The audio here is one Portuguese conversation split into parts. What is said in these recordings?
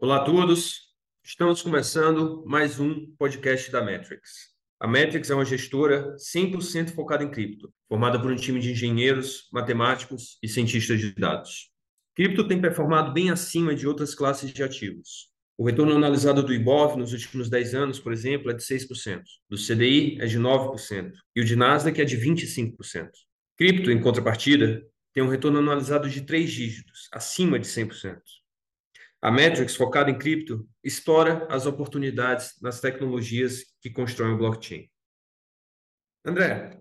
Olá a todos, estamos começando mais um podcast da Metrics. A Metrics é uma gestora 100% focada em cripto, formada por um time de engenheiros, matemáticos e cientistas de dados. Cripto tem performado bem acima de outras classes de ativos. O retorno analisado do IBOV nos últimos 10 anos, por exemplo, é de 6%, do CDI é de 9% e o de Nasdaq é de 25%. Cripto, em contrapartida, tem um retorno anualizado de três dígitos, acima de 100%. A Metrics, focada em cripto, explora as oportunidades nas tecnologias que constroem o blockchain. André,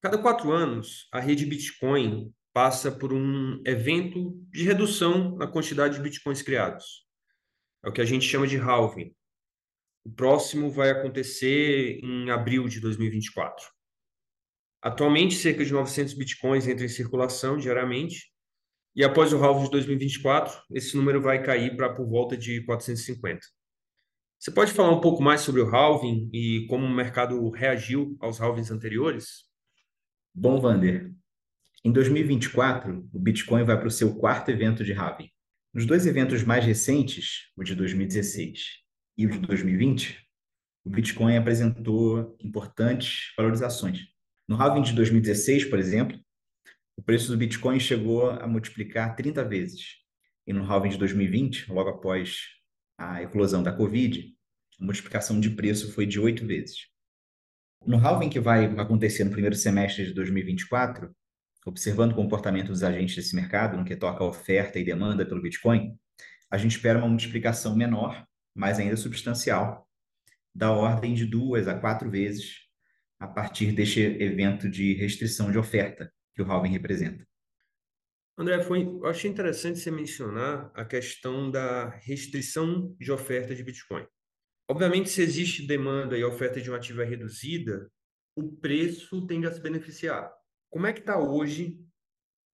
cada quatro anos, a rede Bitcoin passa por um evento de redução na quantidade de bitcoins criados. É o que a gente chama de halving. O próximo vai acontecer em abril de 2024. Atualmente, cerca de 900 bitcoins entram em circulação diariamente, e após o halving de 2024, esse número vai cair para por volta de 450. Você pode falar um pouco mais sobre o halving e como o mercado reagiu aos halvings anteriores? Bom, Vander, em 2024, o Bitcoin vai para o seu quarto evento de halving. Nos dois eventos mais recentes, o de 2016 e o de 2020, o Bitcoin apresentou importantes valorizações. No halving de 2016, por exemplo, o preço do Bitcoin chegou a multiplicar 30 vezes. E no halving de 2020, logo após a eclosão da Covid, a multiplicação de preço foi de 8 vezes. No halving que vai acontecer no primeiro semestre de 2024, observando o comportamento dos agentes desse mercado, no que toca a oferta e demanda pelo Bitcoin, a gente espera uma multiplicação menor, mas ainda substancial, da ordem de duas a quatro vezes a partir deste evento de restrição de oferta, que o halving representa. André, foi, eu achei interessante você mencionar a questão da restrição de oferta de Bitcoin. Obviamente, se existe demanda e oferta de um ativo é reduzida, o preço tende a se beneficiar. Como é que está hoje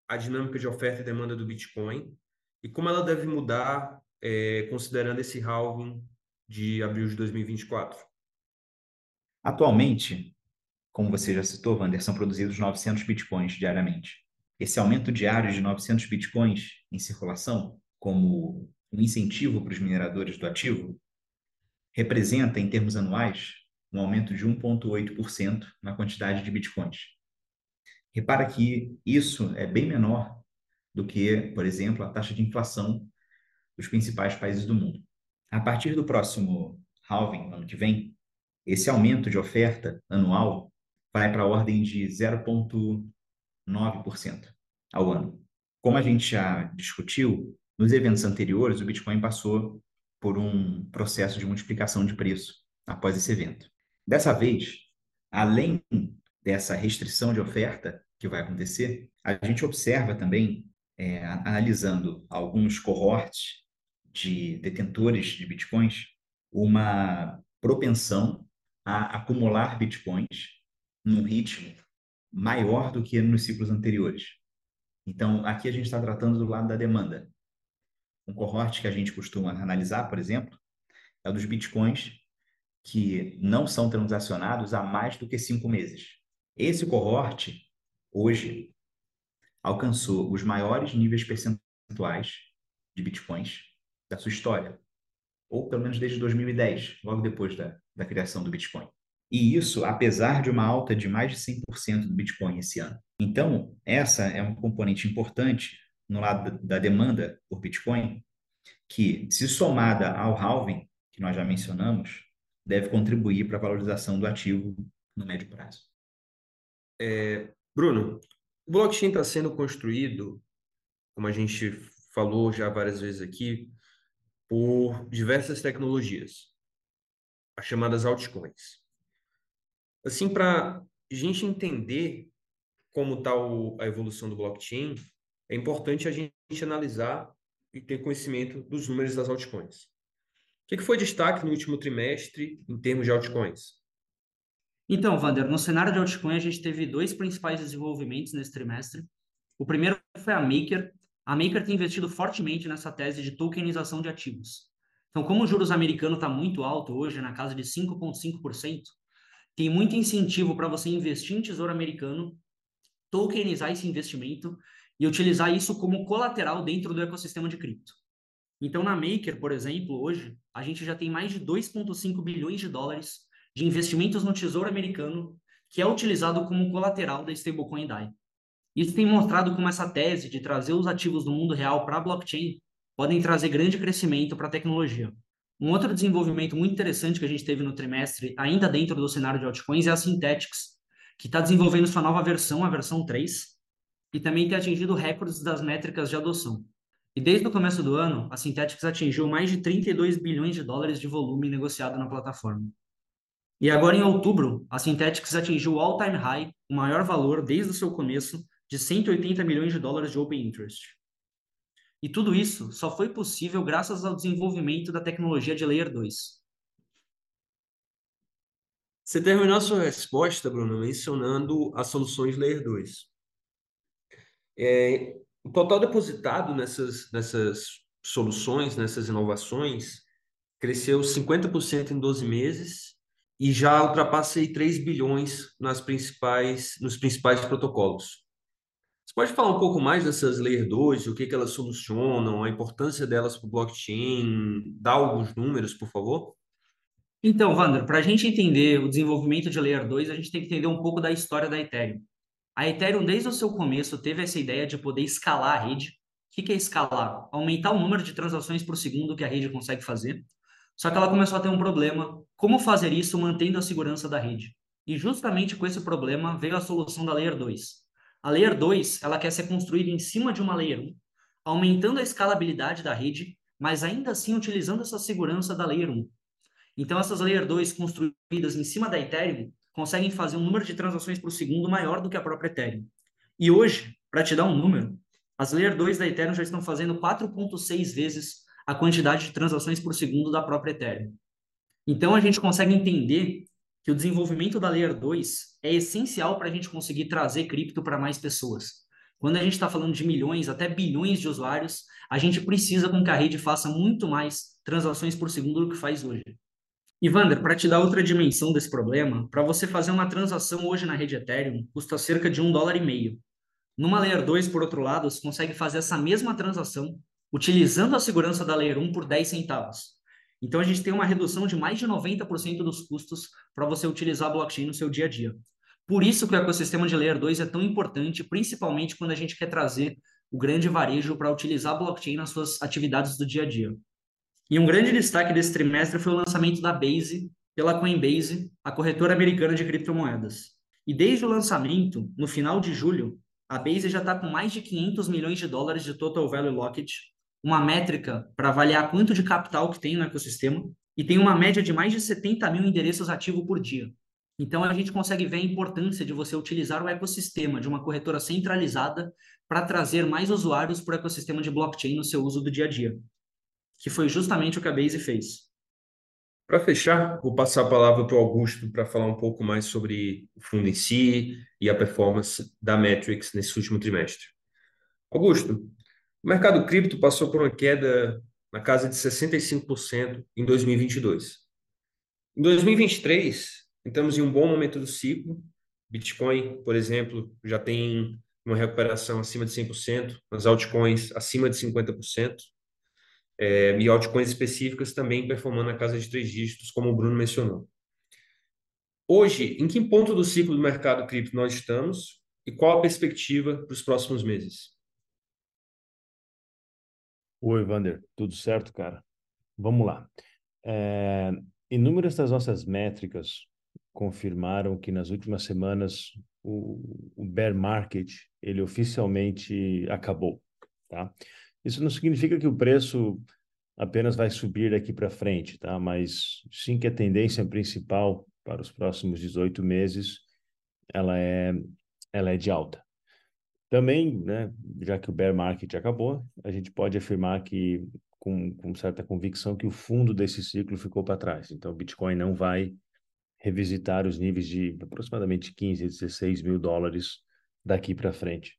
a dinâmica de oferta e demanda do Bitcoin e como ela deve mudar é, considerando esse halving de abril de 2024? Atualmente, como você já citou, Wander, são produzidos 900 bitcoins diariamente. Esse aumento diário de 900 bitcoins em circulação, como um incentivo para os mineradores do ativo, representa, em termos anuais, um aumento de 1,8% na quantidade de bitcoins. Repara que isso é bem menor do que, por exemplo, a taxa de inflação dos principais países do mundo. A partir do próximo halving, ano que vem, esse aumento de oferta anual vai para a ordem de 0,9% ao ano. Como a gente já discutiu, nos eventos anteriores, o Bitcoin passou por um processo de multiplicação de preço após esse evento. Dessa vez, além dessa restrição de oferta que vai acontecer, a gente observa também, é, analisando alguns cohorts de detentores de bitcoins, uma propensão a acumular bitcoins num ritmo maior do que nos ciclos anteriores. Então, aqui a gente está tratando do lado da demanda. Um cohort que a gente costuma analisar, por exemplo, é o dos bitcoins que não são transacionados há mais do que cinco meses. Esse cohort, hoje, alcançou os maiores níveis percentuais de bitcoins da sua história, ou pelo menos desde 2010, logo depois da, da criação do Bitcoin. E isso, apesar de uma alta de mais de 100% do Bitcoin esse ano. Então, essa é um componente importante no lado da demanda por Bitcoin, que, se somada ao halving, que nós já mencionamos, deve contribuir para a valorização do ativo no médio prazo. É, Bruno, o blockchain está sendo construído, como a gente falou já várias vezes aqui, por diversas tecnologias, as chamadas altcoins. Assim, para a gente entender como está a evolução do blockchain, é importante a gente analisar e ter conhecimento dos números das altcoins. O que, foi destaque no último trimestre em termos de altcoins? Então, Vander, no cenário de altcoin, a gente teve dois principais desenvolvimentos nesse trimestre. O primeiro foi a Maker. A Maker tem investido fortemente nessa tese de tokenização de ativos. Então, como o juros americano está muito alto hoje, na casa de 5,5%, tem muito incentivo para você investir em tesouro americano, tokenizar esse investimento e utilizar isso como colateral dentro do ecossistema de cripto. Então, na Maker, por exemplo, hoje, a gente já tem mais de 2,5 bilhões de dólares de investimentos no Tesouro Americano, que é utilizado como colateral da stablecoin DAI. Isso tem mostrado como essa tese de trazer os ativos do mundo real para a blockchain podem trazer grande crescimento para a tecnologia. Um outro desenvolvimento muito interessante que a gente teve no trimestre, ainda dentro do cenário de altcoins, é a Synthetics, que está desenvolvendo sua nova versão, a versão 3, e também tem atingido recordes das métricas de adoção. E desde o começo do ano, a Synthetics atingiu mais de 32 bilhões de dólares de volume negociado na plataforma. E agora, em outubro, a Synthetics atingiu o all-time high, o maior valor desde o seu começo, de 180 milhões de dólares de open interest. E tudo isso só foi possível graças ao desenvolvimento da tecnologia de Layer 2. Você terminou a sua resposta, Bruno, mencionando as soluções Layer 2. É, o total depositado nessas, nessas soluções, nessas inovações, cresceu 50% em 12 meses e já ultrapassa 3 bilhões nas principais, nos principais protocolos. Pode falar um pouco mais dessas Layer 2, o que, que elas solucionam, a importância delas para o blockchain, dar alguns números, por favor? Então, Wander, para a gente entender o desenvolvimento de Layer 2, a gente tem que entender um pouco da história da Ethereum. A Ethereum, desde o seu começo, teve essa ideia de poder escalar a rede. O que é escalar? Aumentar o número de transações por segundo que a rede consegue fazer. Só que ela começou a ter um problema. Como fazer isso mantendo a segurança da rede? E justamente com esse problema veio a solução da Layer 2. A Layer 2 ela quer ser construída em cima de uma Layer 1, aumentando a escalabilidade da rede, mas ainda assim utilizando essa segurança da Layer 1. Então, essas Layer 2 construídas em cima da Ethereum conseguem fazer um número de transações por segundo maior do que a própria Ethereum. E hoje, para te dar um número, as Layer 2 da Ethereum já estão fazendo 4,6 vezes a quantidade de transações por segundo da própria Ethereum. Então, a gente consegue entender que o desenvolvimento da Layer 2 é essencial para a gente conseguir trazer cripto para mais pessoas. Quando a gente está falando de milhões, até bilhões de usuários, a gente precisa com que a rede faça muito mais transações por segundo do que faz hoje. Wander, para te dar outra dimensão desse problema, para você fazer uma transação hoje na rede Ethereum, custa cerca de um dólar e meio. Numa Layer 2, por outro lado, você consegue fazer essa mesma transação utilizando a segurança da Layer 1 por 10 centavos. Então, a gente tem uma redução de mais de 90% dos custos para você utilizar a blockchain no seu dia a dia. Por isso que o ecossistema de Layer 2 é tão importante, principalmente quando a gente quer trazer o grande varejo para utilizar a blockchain nas suas atividades do dia a dia. E um grande destaque desse trimestre foi o lançamento da Base pela Coinbase, a corretora americana de criptomoedas. E desde o lançamento, no final de julho, a Base já está com mais de 500 milhões de dólares de total value locked, uma métrica para avaliar quanto de capital que tem no ecossistema, e tem uma média de mais de 70 mil endereços ativos por dia. Então a gente consegue ver a importância de você utilizar o ecossistema de uma corretora centralizada para trazer mais usuários para o ecossistema de blockchain no seu uso do dia a dia que foi justamente o que a Base fez. Para fechar, vou passar a palavra para o Augusto para falar um pouco mais sobre o fundo em si e a performance da Metrics nesse último trimestre. Augusto, o mercado cripto passou por uma queda na casa de 65% em 2022. Em 2023, entramos em um bom momento do ciclo. Bitcoin, por exemplo, já tem uma recuperação acima de 100%, as altcoins acima de 50% é, e altcoins específicas também performando na casa de três dígitos, como o Bruno mencionou. Hoje, em que ponto do ciclo do mercado cripto nós estamos e qual a perspectiva para os próximos meses? Oi, Vander, tudo certo, cara? Vamos lá. É, inúmeras das nossas métricas confirmaram que nas últimas semanas o, o bear market ele oficialmente acabou, tá? Isso não significa que o preço apenas vai subir daqui para frente, tá? Mas sim que a tendência principal para os próximos 18 meses ela é ela é de alta. Também, né, já que o bear market acabou, a gente pode afirmar que com, com certa convicção que o fundo desse ciclo ficou para trás. Então, o Bitcoin não vai revisitar os níveis de aproximadamente 15 a 16 mil dólares daqui para frente.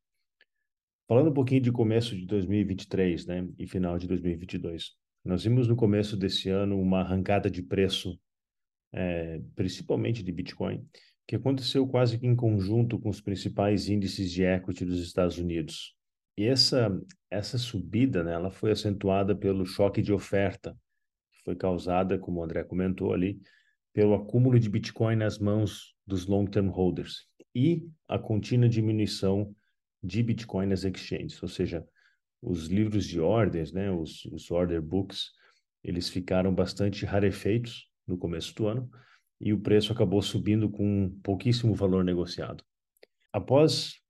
Falando um pouquinho de começo de 2023, né, e final de 2022, nós vimos no começo desse ano uma arrancada de preço, é, principalmente de Bitcoin, que aconteceu quase que em conjunto com os principais índices de equity dos Estados Unidos. E essa, essa subida, né, ela foi acentuada pelo choque de oferta, que foi causada, como o André comentou ali, pelo acúmulo de Bitcoin nas mãos dos long-term holders e a contínua diminuição de Bitcoin nas exchanges, ou seja, os livros de ordens, né, os, os order books, eles ficaram bastante rarefeitos no começo do ano e o preço acabou subindo com pouquíssimo valor negociado. Após,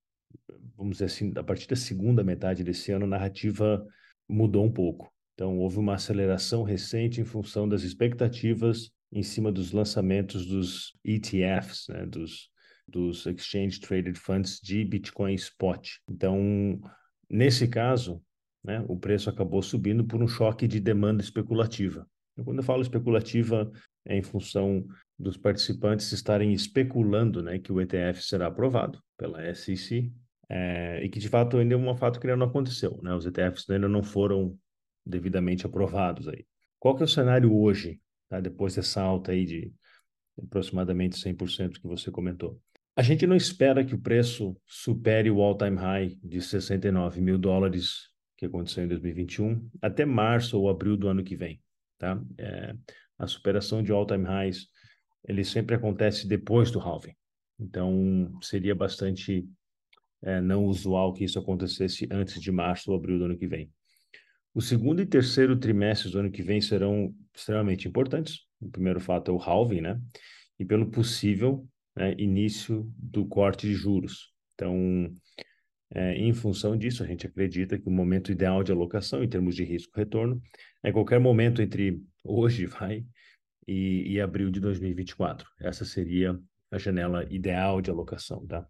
vamos dizer assim, a partir da segunda metade desse ano, a narrativa mudou um pouco. Então, houve uma aceleração recente em função das expectativas em cima dos lançamentos dos ETFs, né, dos, dos Exchange Traded Funds de Bitcoin Spot. Então, nesse caso, né, o preço acabou subindo por um choque de demanda especulativa. E quando eu falo especulativa, é em função dos participantes estarem especulando né, que o ETF será aprovado pela SEC, é, e que de fato ainda é um fato que ainda não aconteceu. Né? Os ETFs ainda não foram devidamente aprovados. Aí. Qual que é o cenário hoje, tá? depois dessa alta aí de aproximadamente 100% que você comentou? A gente não espera que o preço supere o all-time high de 69 mil dólares que aconteceu em 2021 até março ou abril do ano que vem. Tá? É, a superação de all-time highs ele sempre acontece depois do halving. Então, seria bastante é, não usual que isso acontecesse antes de março ou abril do ano que vem. O segundo e terceiro trimestres do ano que vem serão extremamente importantes. O primeiro fato é o halving, né? E pelo possível né, início do corte de juros. Então, é, em função disso, a gente acredita que o momento ideal de alocação, em termos de risco-retorno, é qualquer momento entre hoje vai e, e abril de 2024. Essa seria a janela ideal de alocação, tá?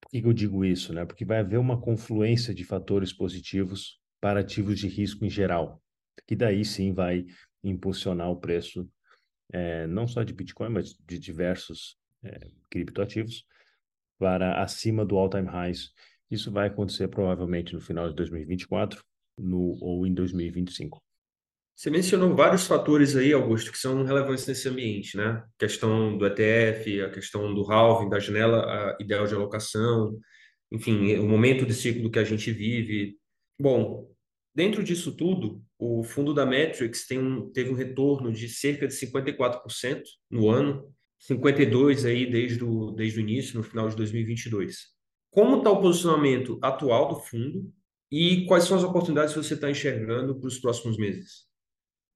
Por que, que eu digo isso, né? Porque vai haver uma confluência de fatores positivos para ativos de risco em geral, que daí sim vai impulsionar o preço é, não só de Bitcoin, mas de diversos é, criptoativos para acima do all-time highs. Isso vai acontecer provavelmente no final de 2024 no, ou em 2025. Você mencionou vários fatores aí, Augusto, que são relevantes nesse ambiente, né? A questão do ETF, a questão do halving, da janela ideal de alocação, enfim, o momento de ciclo que a gente vive. Bom, dentro disso tudo, o fundo da Metrics tem um, teve um retorno de cerca de 54% no ano, 52% aí desde o, desde o início, no final de 2022. Como está o posicionamento atual do fundo e quais são as oportunidades que você está enxergando para os próximos meses?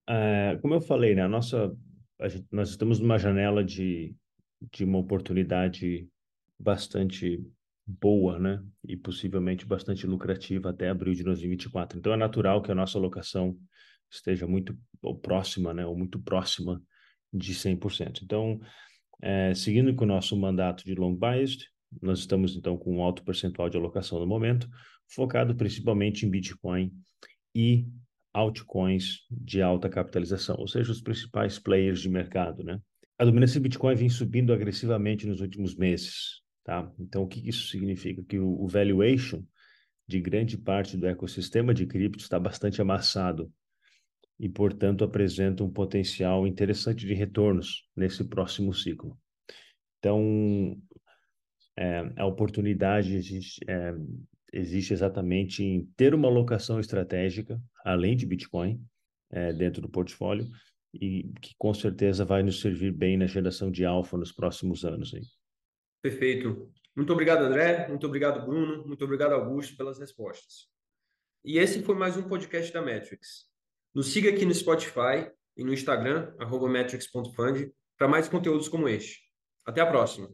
É, como eu falei, né, a nossa, a gente, nós estamos numa janela de, de uma oportunidade bastante boa, né, e possivelmente bastante lucrativa até abril de 2024. Então é natural que a nossa alocação esteja muito próxima, né, ou muito próxima de 100%. Então, é, seguindo com o nosso mandato de long biased, nós estamos então com um alto percentual de alocação no momento, focado principalmente em Bitcoin e altcoins de alta capitalização, ou seja, os principais players de mercado, né? A dominância do Bitcoin vem subindo agressivamente nos últimos meses, tá? Então, o que isso significa? Que o, valuation de grande parte do ecossistema de cripto está bastante amassado e, portanto, apresenta um potencial interessante de retornos nesse próximo ciclo. Então, é, a oportunidade é, existe exatamente em ter uma alocação estratégica, além de Bitcoin, é, dentro do portfólio, e que com certeza vai nos servir bem na geração de alfa nos próximos anos. Aí. Perfeito. Muito obrigado, André. Muito obrigado, Bruno. Muito obrigado, Augusto, pelas respostas. E esse foi mais um podcast da Metrics. Nos siga aqui no Spotify e no Instagram, metrics.fund, para mais conteúdos como este. Até a próxima!